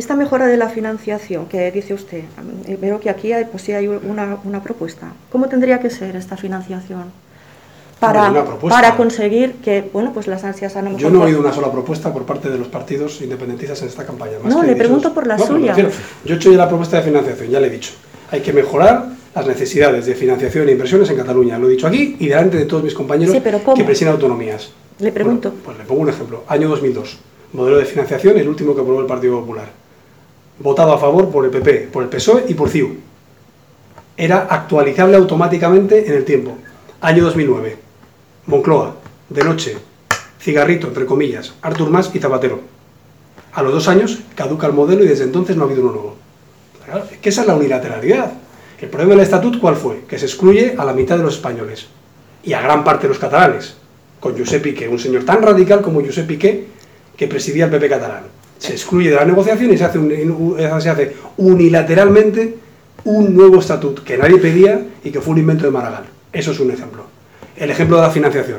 Esta mejora de la financiación que dice usted, eh, veo que aquí hay, pues sí hay una, una propuesta. ¿Cómo tendría que ser esta financiación? Para, para conseguir que, bueno, pues las ansias mejor Yo no he por- oído una sola propuesta por parte de los partidos independentistas en esta campaña. más No, le pregunto por la No, suya. refiero, Yo he hecho ya la propuesta de financiación, ya le he dicho. Hay que mejorar las necesidades de financiación e inversiones en Cataluña. Lo he dicho aquí y delante de todos mis compañeros Sí, pero ¿cómo? que presiden autonomías. Le pregunto. Bueno, pues le pongo un ejemplo. Año 2002. Modelo de financiación, el último que aprobó el Partido Popular. Votado a favor por el PP, por el PSOE y por CIU. Era actualizable automáticamente en el tiempo. Año 2009. Moncloa, de noche, cigarrito, entre comillas, Artur Mas y Zapatero. A los dos años caduca el modelo y desde entonces no ha habido uno nuevo. Claro, es que es la unilateralidad. El problema del estatut, ¿cuál fue? Que se excluye a la mitad de los españoles y a gran parte de los catalanes, con Josep Piqué, un señor tan radical como Josep Piqué, que presidía el PP catalán. Se excluye de la negociación y se hace, se hace unilateralmente un nuevo estatut que nadie pedía y que fue un invento de Maragall. Eso es un ejemplo. El ejemplo de la financiación.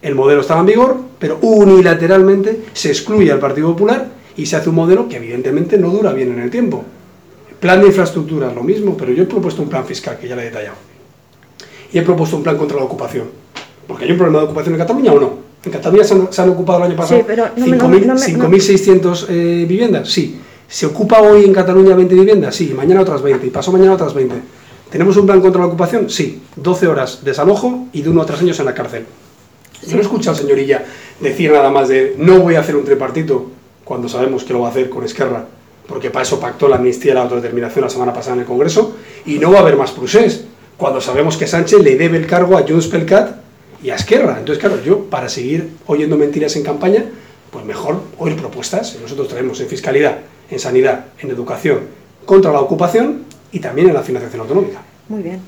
El modelo estaba en vigor, pero unilateralmente se excluye al Partido Popular y se hace un modelo que evidentemente no dura bien en el tiempo. Plan de infraestructuras, lo mismo, pero yo he propuesto un plan fiscal, que ya le he detallado. Y he propuesto un plan contra la ocupación. Porque hay un problema de ocupación en Cataluña o no. En Cataluña se han, se han ocupado el año pasado Sí, pero no me- no 5.000 me- no me- 5.600 eh, viviendas, sí. ¿Se ocupa hoy en Cataluña 20 viviendas? Sí. Mañana otras 20 y pasó mañana otras 20. ¿Tenemos un plan contra la ocupación? Sí. 12 horas desalojo y de uno a tres años en la cárcel. Yo no escucho al señorilla decir nada más de no voy a hacer un tripartito cuando sabemos que lo va a hacer con Esquerra, porque para eso pactó la amnistía y la autodeterminación la semana pasada en el Congreso, y no va a haber más procés, cuando sabemos que Sánchez le debe el cargo a Junts pel Cat y a Esquerra. Entonces, claro, yo para seguir oyendo mentiras en campaña, pues mejor oír propuestas. Nosotros traemos en fiscalidad, en sanidad, en educación, contra la ocupación y también en la financiación autonómica. Muy bien.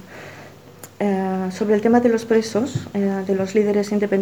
Eh, sobre el tema de los presos, eh, de los líderes independentistas,